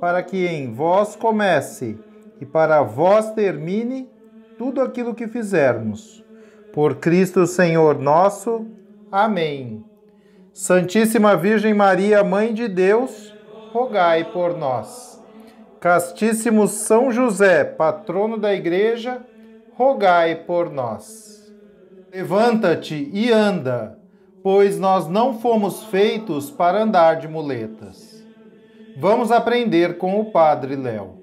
para que em vós comece e para vós termine tudo aquilo que fizermos. Por Cristo Senhor nosso. Amém. Santíssima Virgem Maria, Mãe de Deus, rogai por nós. Castíssimo São José, patrono da Igreja, rogai por nós. Levanta-te e anda, pois nós não fomos feitos para andar de muletas. Vamos aprender com o Padre Léo.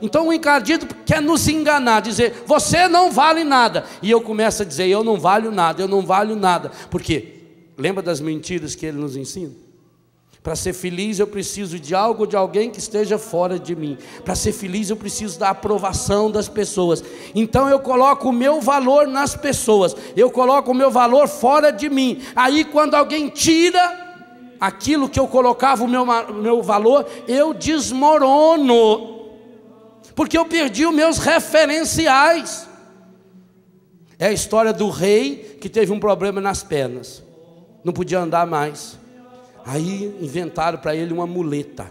Então o encardido quer nos enganar, dizer, você não vale nada. E eu começo a dizer, eu não valho nada, eu não valho nada. Por quê? Lembra das mentiras que ele nos ensina? Para ser feliz eu preciso de algo, de alguém que esteja fora de mim. Para ser feliz eu preciso da aprovação das pessoas. Então eu coloco o meu valor nas pessoas. Eu coloco o meu valor fora de mim. Aí quando alguém tira aquilo que eu colocava o meu, meu valor, eu desmorono, porque eu perdi os meus referenciais. É a história do rei que teve um problema nas pernas, não podia andar mais. Aí inventaram para ele uma muleta.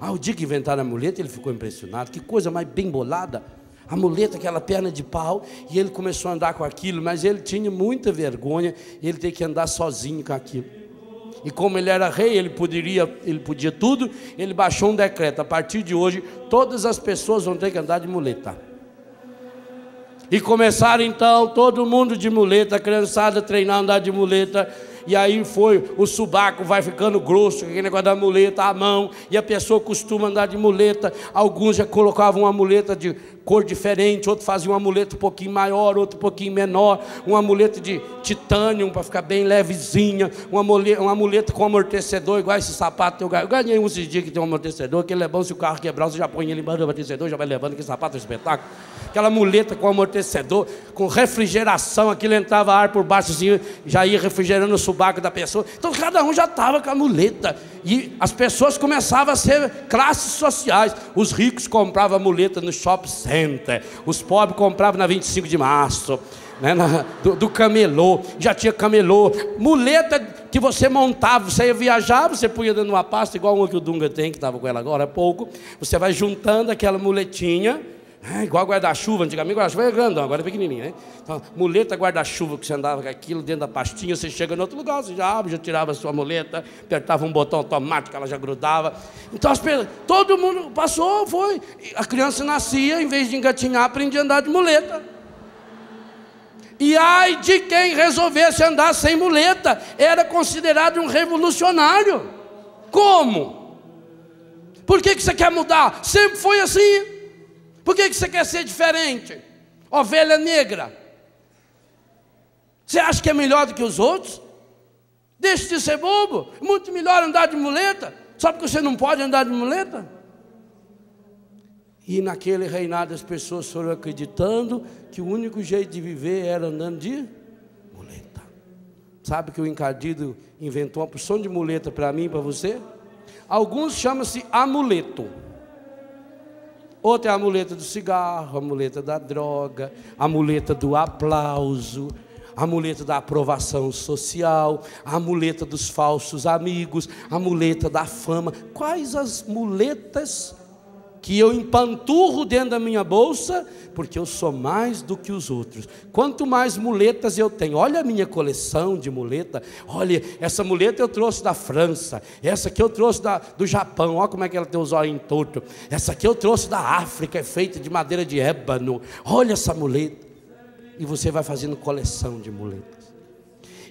Ah, o dia que inventaram a muleta, ele ficou impressionado. Que coisa mais bem bolada. A muleta, aquela perna de pau, e ele começou a andar com aquilo, mas ele tinha muita vergonha, ele ter que andar sozinho com aquilo. E como ele era rei, ele poderia, ele podia tudo, ele baixou um decreto. A partir de hoje, todas as pessoas vão ter que andar de muleta. E começaram então todo mundo de muleta, criançada treinar a andar de muleta. E aí foi, o subaco vai ficando grosso, aquele negócio da muleta, a mão, e a pessoa costuma andar de muleta. Alguns já colocavam uma muleta de cor diferente, outro fazia um amuleto um pouquinho maior, outro um pouquinho menor, um amuleto de titânio para ficar bem levezinha, um amuleto, um amuleto com amortecedor, igual esse sapato. Eu ganhei esses dias que tem um amortecedor, que ele é bom se o carro quebrar, você já põe ele embaixo do amortecedor, já vai levando, que sapato é um espetáculo. Aquela muleta com amortecedor, com refrigeração, aquilo entrava ar por baixo, assim, já ia refrigerando o subaco da pessoa. Então cada um já estava com a muleta. E as pessoas começavam a ser classes sociais. Os ricos compravam muleta no shopping center, os pobres compravam na 25 de março. Né, na, do, do, camelô, já tinha camelô, muleta que você montava, você ia viajar, você punha dentro de uma pasta, igual uma que o Dunga tem, que estava com ela agora há pouco, você vai juntando aquela muletinha, é, igual guarda-chuva, antigamente guarda-chuva era grandão, agora é pequenininho, né? Então, muleta guarda-chuva que você andava com aquilo dentro da pastinha, você chega em outro lugar, você já abre, já tirava a sua muleta, apertava um botão automático, ela já grudava. Então, as pessoas, todo mundo passou, foi. A criança nascia, em vez de engatinhar, aprendia a andar de muleta. E ai de quem resolvesse andar sem muleta, era considerado um revolucionário. Como? Por que, que você quer mudar? Sempre foi assim. Por que, que você quer ser diferente? Ovelha negra. Você acha que é melhor do que os outros? Deixe de ser bobo. Muito melhor andar de muleta. Só porque você não pode andar de muleta? E naquele reinado as pessoas foram acreditando que o único jeito de viver era andando de muleta. Sabe que o encardido inventou uma porção de muleta para mim e para você? Alguns chamam-se amuleto. Outra é a muleta do cigarro, a muleta da droga, a muleta do aplauso, a muleta da aprovação social, a muleta dos falsos amigos, a muleta da fama. Quais as muletas que eu empanturro dentro da minha bolsa, porque eu sou mais do que os outros. Quanto mais muletas eu tenho, olha a minha coleção de muleta, olha, essa muleta eu trouxe da França, essa aqui eu trouxe da, do Japão, olha como é que ela tem os olhos torto, essa aqui eu trouxe da África, é feita de madeira de ébano, olha essa muleta. e você vai fazendo coleção de muletas.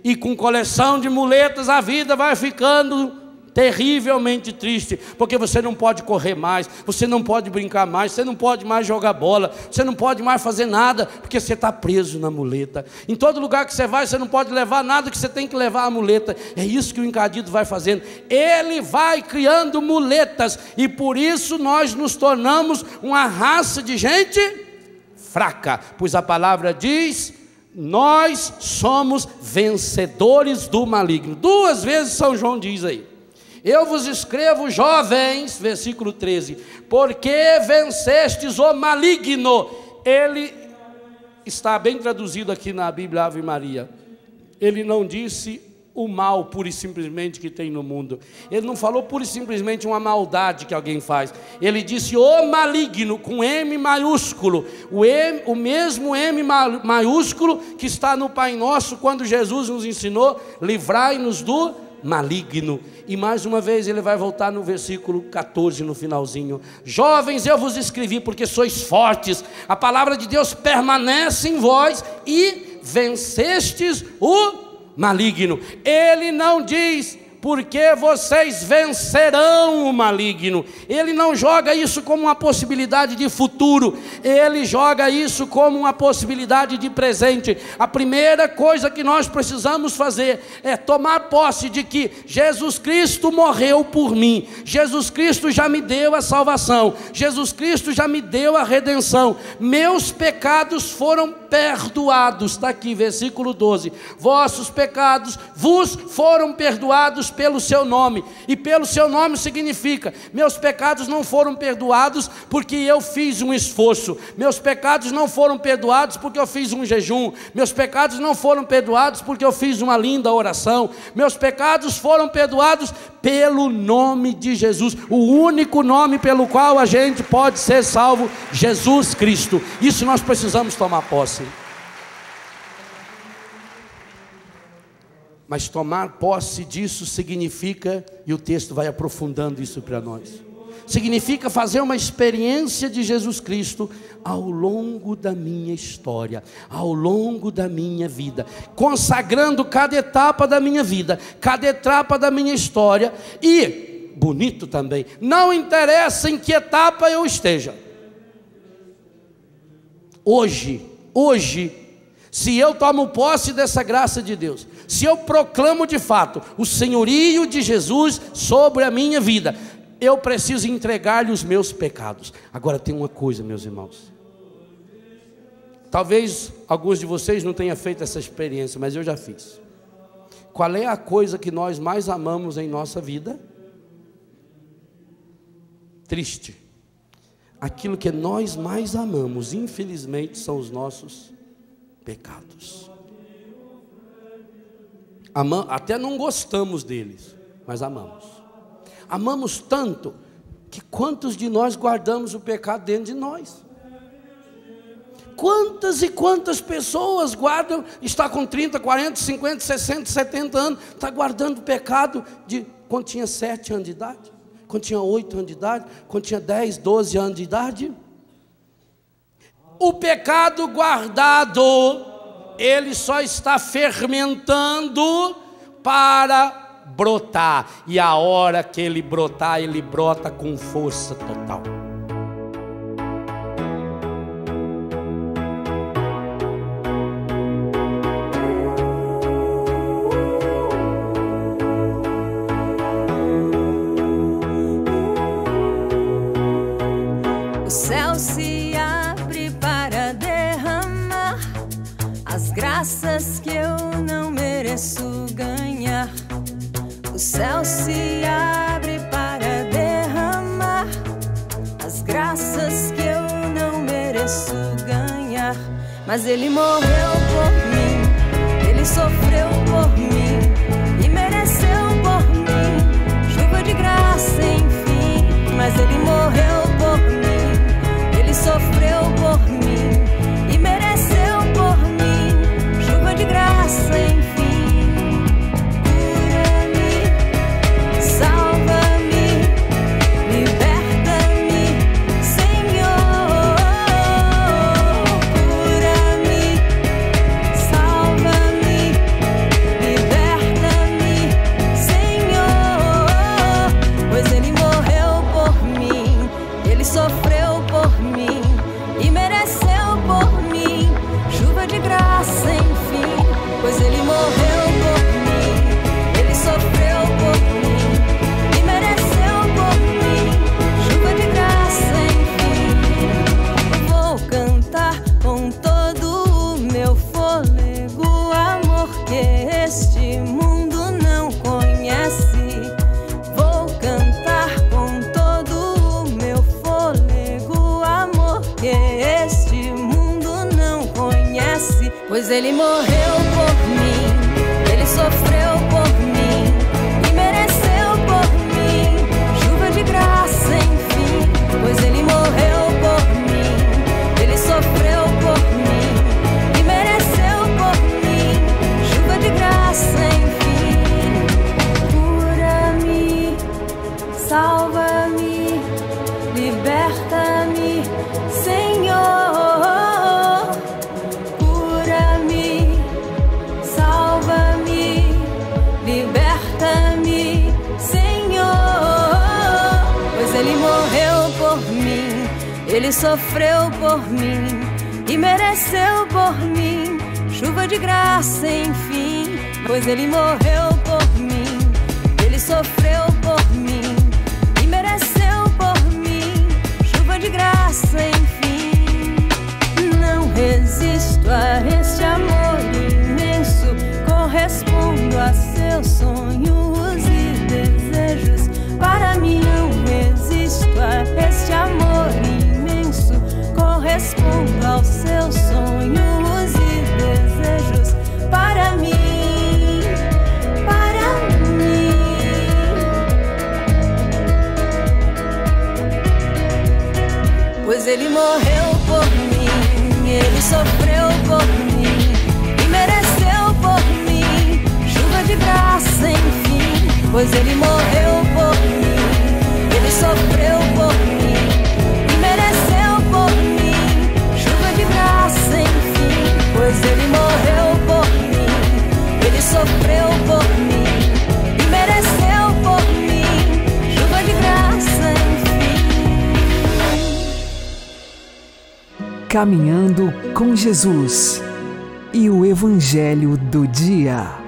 E com coleção de muletas a vida vai ficando terrivelmente triste, porque você não pode correr mais, você não pode brincar mais, você não pode mais jogar bola, você não pode mais fazer nada, porque você está preso na muleta. Em todo lugar que você vai, você não pode levar nada que você tem que levar a muleta. É isso que o encadido vai fazendo. Ele vai criando muletas, e por isso nós nos tornamos uma raça de gente fraca, pois a palavra diz nós somos vencedores do maligno. Duas vezes São João diz aí. Eu vos escrevo, jovens, versículo 13, porque vencestes o maligno. Ele está bem traduzido aqui na Bíblia Ave Maria. Ele não disse o mal pura e simplesmente que tem no mundo. Ele não falou pura e simplesmente uma maldade que alguém faz. Ele disse o maligno com M maiúsculo. O, M, o mesmo M maiúsculo que está no Pai Nosso quando Jesus nos ensinou: livrai-nos do maligno. E mais uma vez ele vai voltar no versículo 14, no finalzinho. Jovens, eu vos escrevi porque sois fortes, a palavra de Deus permanece em vós e vencestes o maligno. Ele não diz porque vocês vencerão o maligno. Ele não joga isso como uma possibilidade de futuro, ele joga isso como uma possibilidade de presente. A primeira coisa que nós precisamos fazer é tomar posse de que Jesus Cristo morreu por mim, Jesus Cristo já me deu a salvação, Jesus Cristo já me deu a redenção, meus pecados foram perdoados. Está aqui, versículo 12: Vossos pecados vos foram perdoados pelo seu nome, e pelo seu nome significa: meus pecados não foram perdoados porque eu fiz um esforço, meus pecados não foram perdoados porque eu fiz um jejum, meus pecados não foram perdoados porque eu fiz uma linda oração, meus pecados foram perdoados pelo nome de Jesus, o único nome pelo qual a gente pode ser salvo, Jesus Cristo. Isso nós precisamos tomar posse. Mas tomar posse disso significa, e o texto vai aprofundando isso para nós, significa fazer uma experiência de Jesus Cristo ao longo da minha história, ao longo da minha vida, consagrando cada etapa da minha vida, cada etapa da minha história e, bonito também, não interessa em que etapa eu esteja. Hoje, hoje, se eu tomo posse dessa graça de Deus, se eu proclamo de fato o senhorio de Jesus sobre a minha vida, eu preciso entregar-lhe os meus pecados. Agora tem uma coisa, meus irmãos. Talvez alguns de vocês não tenham feito essa experiência, mas eu já fiz. Qual é a coisa que nós mais amamos em nossa vida? Triste. Aquilo que nós mais amamos, infelizmente, são os nossos pecados. Ama, até não gostamos deles, mas amamos. Amamos tanto que quantos de nós guardamos o pecado dentro de nós? Quantas e quantas pessoas guardam, está com 30, 40, 50, 60, 70 anos, está guardando o pecado de quando tinha 7 anos de idade, quando tinha 8 anos de idade, quando tinha 10, 12 anos de idade? o pecado guardado, ele só está fermentando para brotar, e a hora que ele brotar, ele brota com força total. Graças que eu não mereço ganhar. O céu se abre para derramar as graças que eu não mereço ganhar. Mas ele morreu por mim, ele sofreu por mim e mereceu por mim chuva de graça, enfim. Mas ele morreu pois ele Ele sofreu por mim e mereceu por mim chuva de graça, enfim. Pois Ele morreu Pois ele morreu por mim, ele sofreu por mim e mereceu por mim chuva de graça, enfim. Pois ele morreu por mim, ele sofreu por mim e mereceu por mim chuva de graça, enfim. Caminhando com Jesus e o Evangelho do Dia.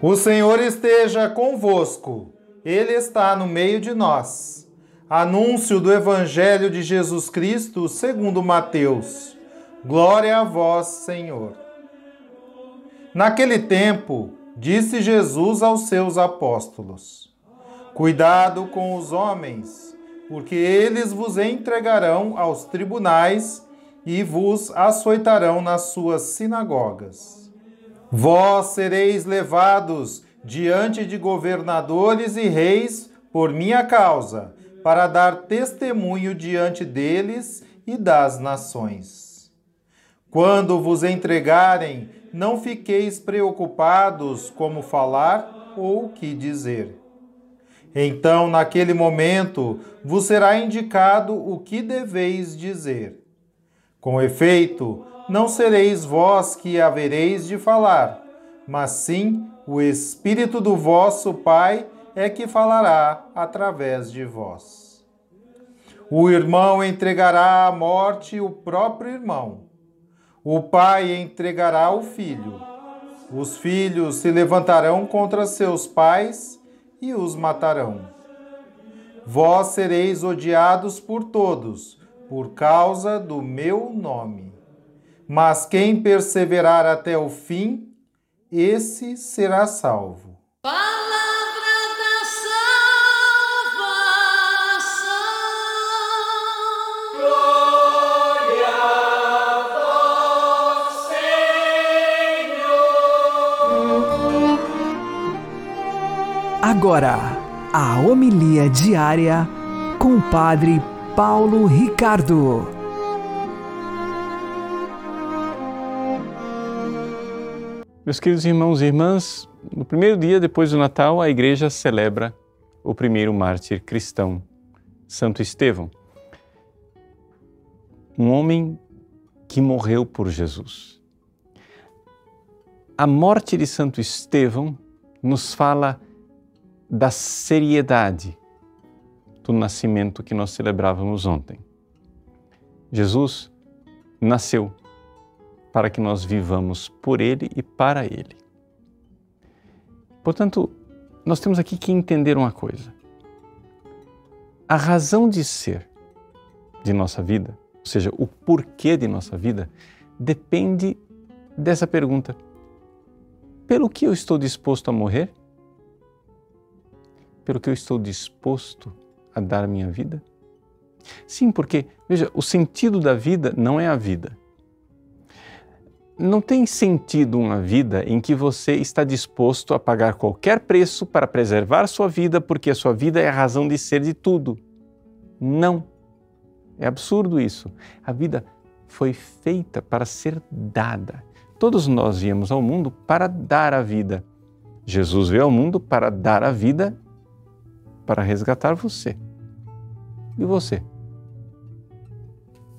O Senhor esteja convosco, Ele está no meio de nós. Anúncio do Evangelho de Jesus Cristo segundo Mateus. Glória a vós, Senhor. Naquele tempo, disse Jesus aos seus apóstolos: Cuidado com os homens, porque eles vos entregarão aos tribunais e vos açoitarão nas suas sinagogas. Vós sereis levados diante de governadores e reis por minha causa, para dar testemunho diante deles e das nações. Quando vos entregarem, não fiqueis preocupados como falar ou o que dizer. Então, naquele momento, vos será indicado o que deveis dizer. Com efeito, não sereis vós que havereis de falar, mas sim o Espírito do vosso Pai é que falará através de vós. O irmão entregará à morte o próprio irmão. O pai entregará o filho. Os filhos se levantarão contra seus pais e os matarão. Vós sereis odiados por todos, por causa do meu nome. Mas quem perseverar até o fim, esse será salvo. Palavra da salvação. Agora, a homilia diária com o Padre Paulo Ricardo. Meus queridos irmãos e irmãs, no primeiro dia depois do Natal, a igreja celebra o primeiro mártir cristão, Santo Estevão. Um homem que morreu por Jesus. A morte de Santo Estevão nos fala da seriedade do nascimento que nós celebrávamos ontem. Jesus nasceu para que nós vivamos por Ele e para Ele. Portanto, nós temos aqui que entender uma coisa. A razão de ser de nossa vida, ou seja, o porquê de nossa vida, depende dessa pergunta: pelo que eu estou disposto a morrer? Pelo que eu estou disposto a dar minha vida? Sim, porque, veja, o sentido da vida não é a vida. Não tem sentido uma vida em que você está disposto a pagar qualquer preço para preservar sua vida, porque a sua vida é a razão de ser de tudo. Não. É absurdo isso. A vida foi feita para ser dada. Todos nós viemos ao mundo para dar a vida. Jesus veio ao mundo para dar a vida, para resgatar você. E você?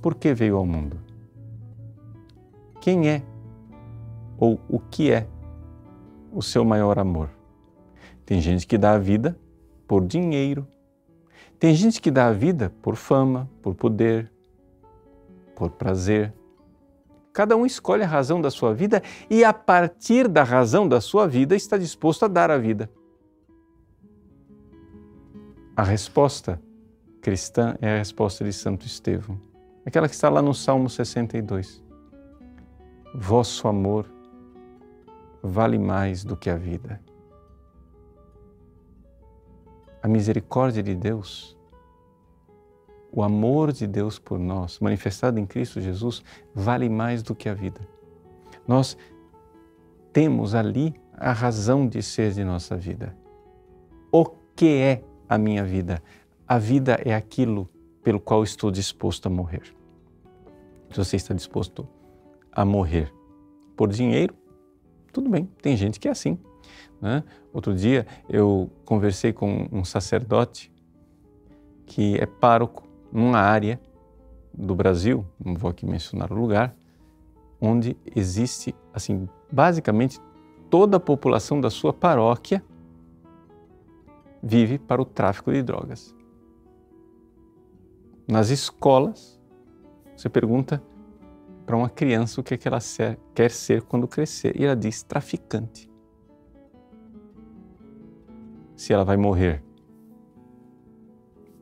Por que veio ao mundo? Quem é ou o que é o seu maior amor? Tem gente que dá a vida por dinheiro. Tem gente que dá a vida por fama, por poder, por prazer. Cada um escolhe a razão da sua vida e, a partir da razão da sua vida, está disposto a dar a vida. A resposta cristã é a resposta de Santo Estevão, aquela que está lá no Salmo 62. Vosso amor vale mais do que a vida. A misericórdia de Deus, o amor de Deus por nós, manifestado em Cristo Jesus, vale mais do que a vida. Nós temos ali a razão de ser de nossa vida. O que é a minha vida? A vida é aquilo pelo qual estou disposto a morrer. Se você está disposto a morrer por dinheiro, tudo bem, tem gente que é assim. Né? Outro dia eu conversei com um sacerdote que é pároco numa área do Brasil, não vou aqui mencionar o lugar, onde existe, assim, basicamente toda a população da sua paróquia vive para o tráfico de drogas nas escolas, você pergunta para uma criança o que, é que ela quer ser quando crescer e ela diz traficante. Se ela vai morrer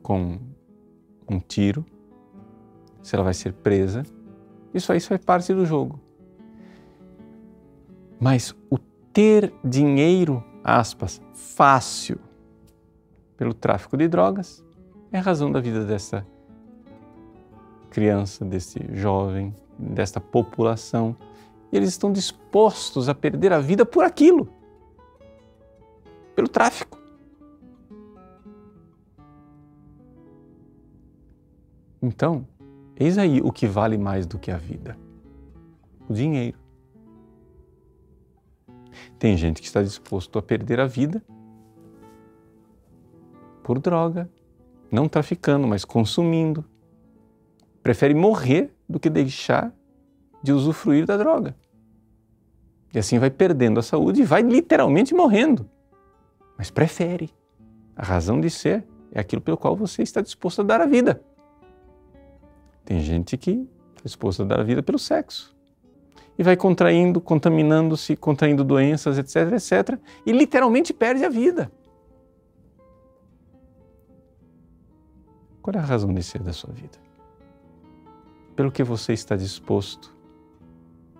com um tiro, se ela vai ser presa, isso aí faz parte do jogo. Mas o ter dinheiro, aspas, fácil pelo tráfico de drogas é a razão da vida dessa criança, desse jovem, desta população. E eles estão dispostos a perder a vida por aquilo pelo tráfico. Então, eis aí o que vale mais do que a vida: o dinheiro. Tem gente que está disposto a perder a vida por droga, não traficando, mas consumindo, prefere morrer do que deixar de usufruir da droga. E assim vai perdendo a saúde e vai literalmente morrendo. Mas prefere. A razão de ser é aquilo pelo qual você está disposto a dar a vida. Tem gente que está disposto a dar a vida pelo sexo. E vai contraindo, contaminando-se, contraindo doenças, etc, etc, e literalmente perde a vida. Qual é a razão de ser da sua vida? Pelo que você está disposto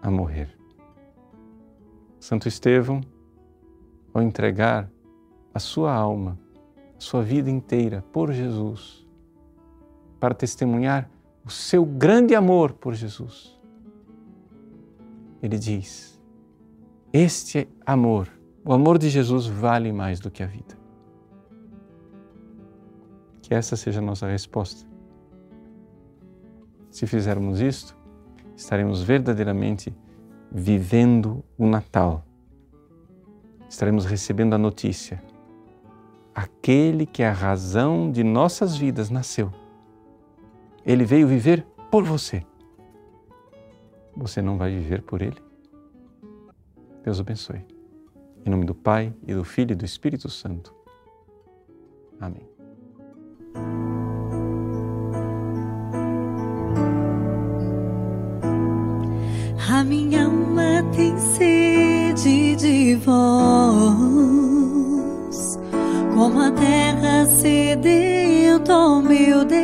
a morrer. Santo Estevão, ao entregar a sua alma, a sua vida inteira por Jesus, para testemunhar o seu grande amor por Jesus, ele diz: Este amor, o amor de Jesus, vale mais do que a vida. Que essa seja a nossa resposta se fizermos isto, estaremos verdadeiramente vivendo o Natal. Estaremos recebendo a notícia. Aquele que é a razão de nossas vidas nasceu. Ele veio viver por você. Você não vai viver por ele? Deus abençoe. Em nome do Pai, e do Filho e do Espírito Santo. Amém. Minha alma tem sede de vós, como a terra sedenta, meu Deus.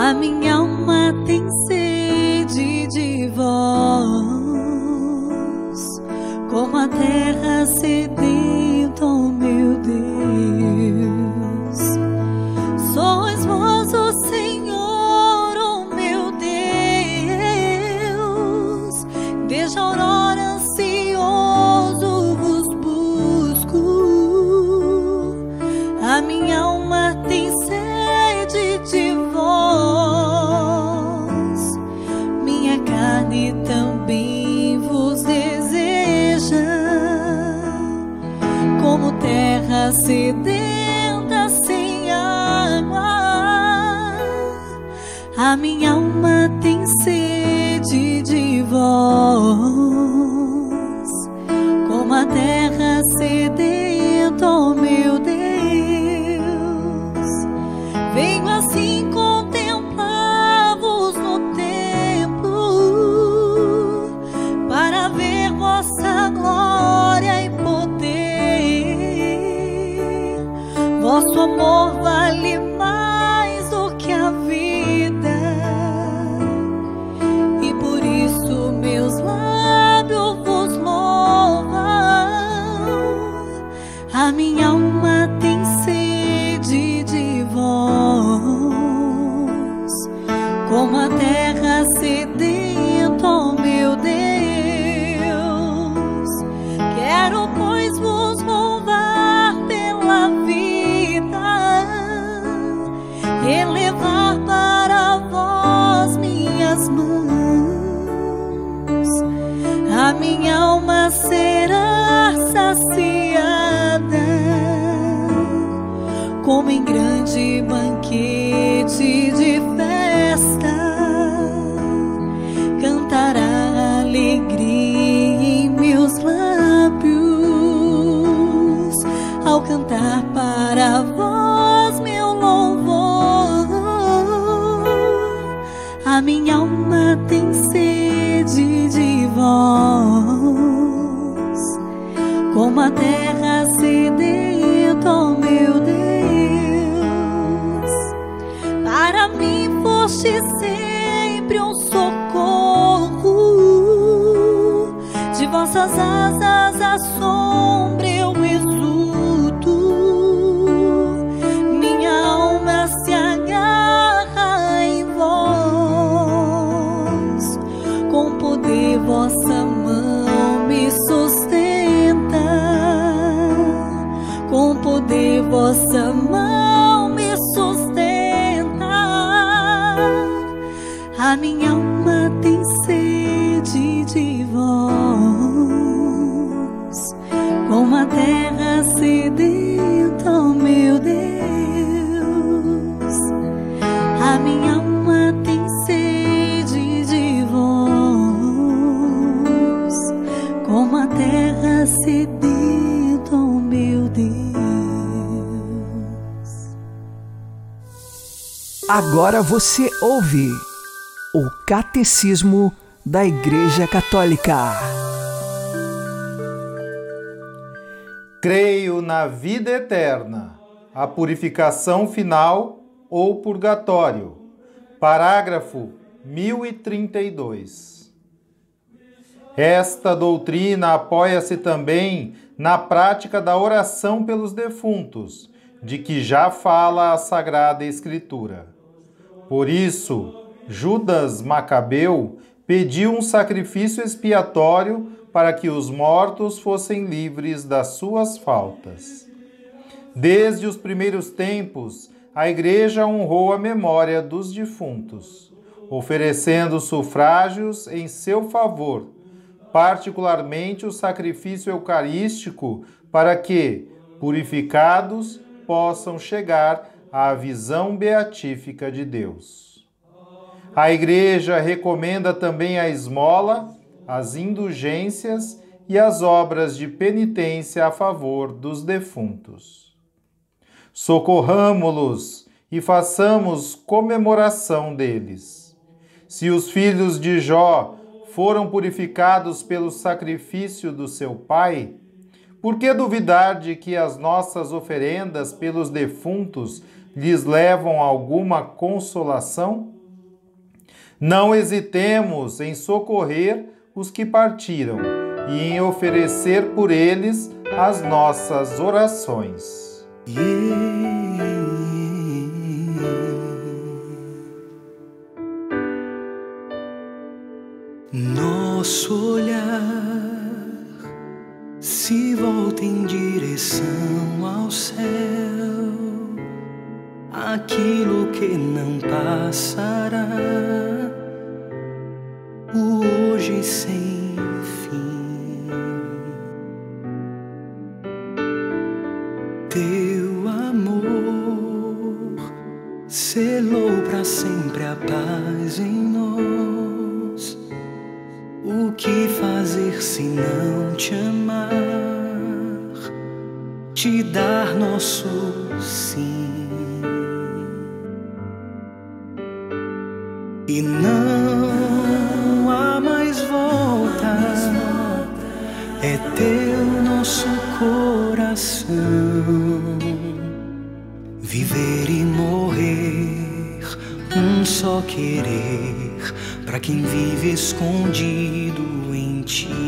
A minha alma tem sede de vós, como a terra sedenta, sedenta sem água. A minha alma tem sede de vós, como a terra sedenta Vosso como em grande banquete de festa. Cantará alegria em meus lábios. Ao cantar para vós meu louvor. A minha alma tem sede de vós, como a de ó meu Deus. Agora você ouve o Catecismo da Igreja Católica. Creio na vida eterna, a purificação final ou purgatório. Parágrafo 1032. Esta doutrina apoia-se também na prática da oração pelos defuntos, de que já fala a Sagrada Escritura. Por isso, Judas Macabeu pediu um sacrifício expiatório para que os mortos fossem livres das suas faltas. Desde os primeiros tempos, a Igreja honrou a memória dos defuntos, oferecendo sufrágios em seu favor, particularmente o sacrifício eucarístico, para que, purificados, possam chegar à visão beatífica de Deus. A Igreja recomenda também a esmola, as indulgências e as obras de penitência a favor dos defuntos. Socorramo-los e façamos comemoração deles. Se os filhos de Jó foram purificados pelo sacrifício do seu pai, por que duvidar de que as nossas oferendas pelos defuntos lhes levam alguma consolação? Não hesitemos em socorrer os que partiram e em oferecer por eles as nossas orações. Nosso direção ao céu, aquilo que não passará, E não há mais volta, é teu nosso coração. Viver e morrer, um só querer, para quem vive escondido em ti.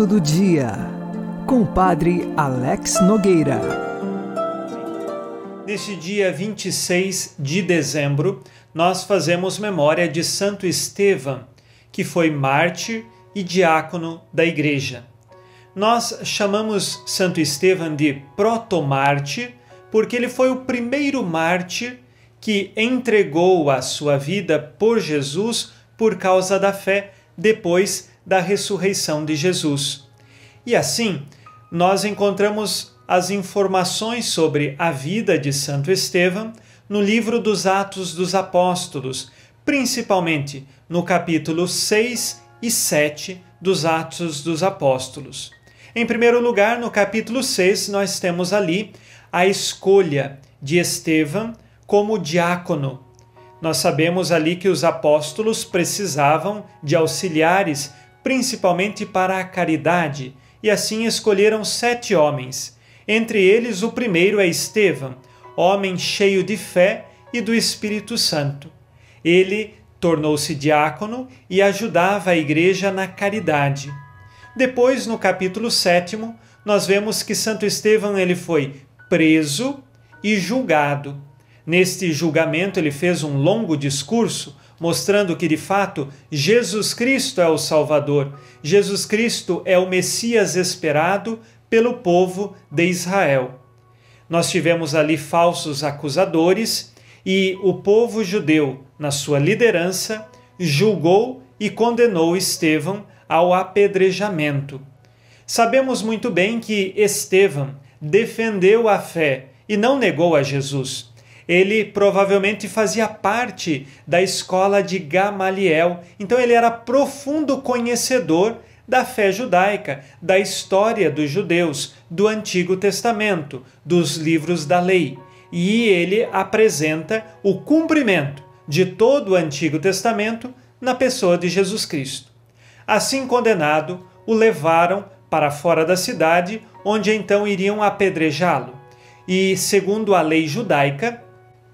Santo do Dia, com o Padre Alex Nogueira. Neste dia 26 de dezembro, nós fazemos memória de Santo Estevão, que foi mártir e diácono da Igreja. Nós chamamos Santo Estevão de protomártir porque ele foi o primeiro mártir que entregou a sua vida por Jesus por causa da fé depois da ressurreição de Jesus. E assim, nós encontramos as informações sobre a vida de Santo Estevão no livro dos Atos dos Apóstolos, principalmente no capítulo 6 e 7 dos Atos dos Apóstolos. Em primeiro lugar, no capítulo 6, nós temos ali a escolha de Estevão como diácono. Nós sabemos ali que os apóstolos precisavam de auxiliares, principalmente para a caridade, e assim escolheram sete homens. Entre eles, o primeiro é Estevão, homem cheio de fé e do Espírito Santo. Ele tornou-se diácono e ajudava a igreja na caridade. Depois, no capítulo 7, nós vemos que Santo Estevão ele foi preso e julgado. Neste julgamento, ele fez um longo discurso mostrando que de fato Jesus Cristo é o Salvador, Jesus Cristo é o Messias esperado pelo povo de Israel. Nós tivemos ali falsos acusadores e o povo judeu, na sua liderança, julgou e condenou Estevão ao apedrejamento. Sabemos muito bem que Estevão defendeu a fé e não negou a Jesus ele provavelmente fazia parte da escola de Gamaliel, então ele era profundo conhecedor da fé judaica, da história dos judeus, do Antigo Testamento, dos livros da lei. E ele apresenta o cumprimento de todo o Antigo Testamento na pessoa de Jesus Cristo. Assim condenado, o levaram para fora da cidade, onde então iriam apedrejá-lo. E, segundo a lei judaica,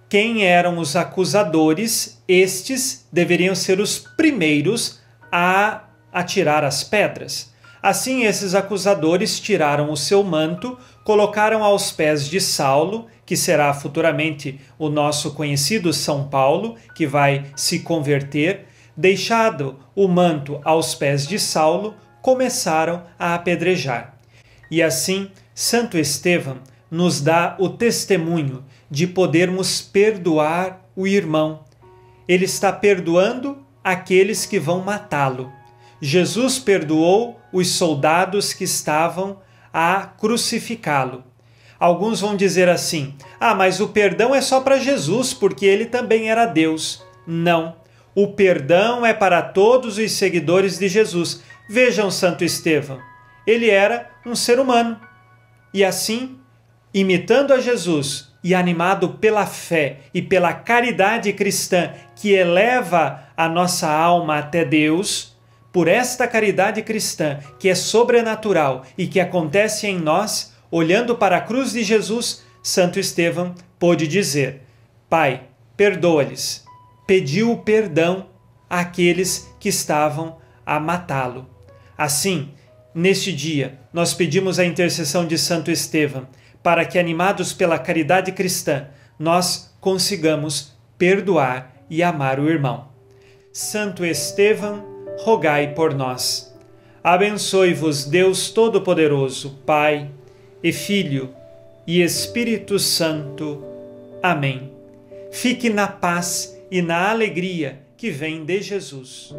quem eram os acusadores, estes deveriam ser os primeiros a atirar as pedras. Assim, esses acusadores tiraram o seu manto, colocaram aos pés de Saulo, que será futuramente o nosso conhecido São Paulo, que vai se converter. Deixado o manto aos pés de Saulo, começaram a apedrejar. E assim, Santo Estevão nos dá o testemunho de podermos perdoar o irmão. Ele está perdoando aqueles que vão matá-lo. Jesus perdoou os soldados que estavam a crucificá-lo. Alguns vão dizer assim: ah, mas o perdão é só para Jesus, porque ele também era Deus. Não. O perdão é para todos os seguidores de Jesus. Vejam Santo Estevão. Ele era um ser humano. E assim, imitando a Jesus, e animado pela fé e pela caridade cristã que eleva a nossa alma até Deus, por esta caridade cristã que é sobrenatural e que acontece em nós, olhando para a cruz de Jesus, Santo Estevão pôde dizer: Pai, perdoa-lhes. Pediu perdão àqueles que estavam a matá-lo. Assim, neste dia, nós pedimos a intercessão de Santo Estevão para que, animados pela caridade cristã, nós consigamos perdoar e amar o irmão. Santo Estevão, rogai por nós. Abençoe-vos Deus Todo-Poderoso, Pai e Filho e Espírito Santo. Amém. Fique na paz e na alegria que vem de Jesus.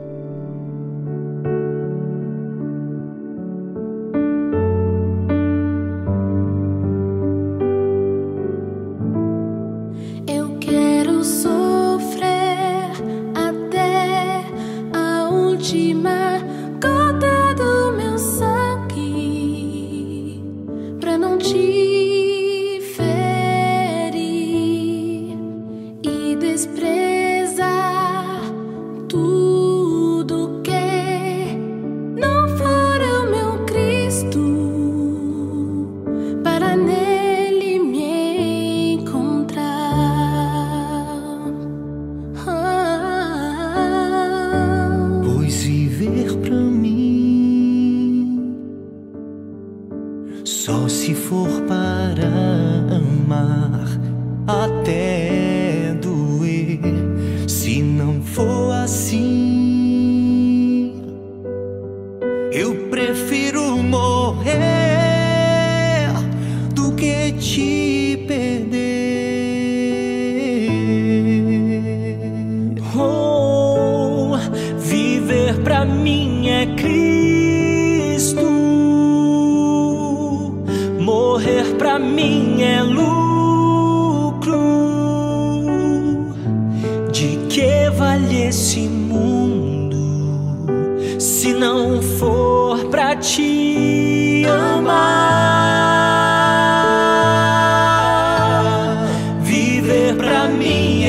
Jesus.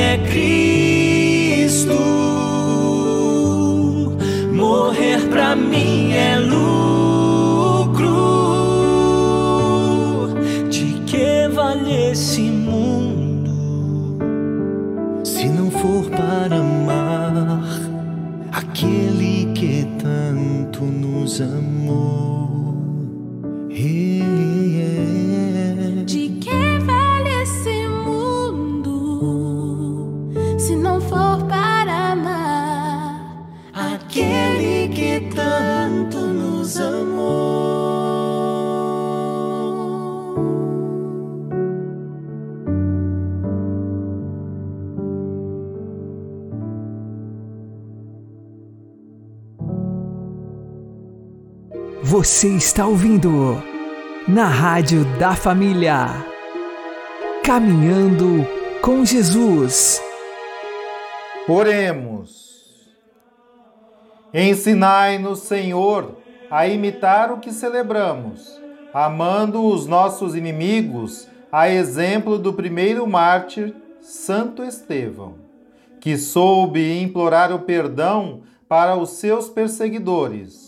De que vale esse mundo Você está ouvindo na Rádio da Família. Caminhando com Jesus. Oremos. Ensinai-nos, Senhor, a imitar o que celebramos, amando os nossos inimigos, a exemplo do primeiro mártir, Santo Estevão, que soube implorar o perdão para os seus perseguidores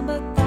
Combates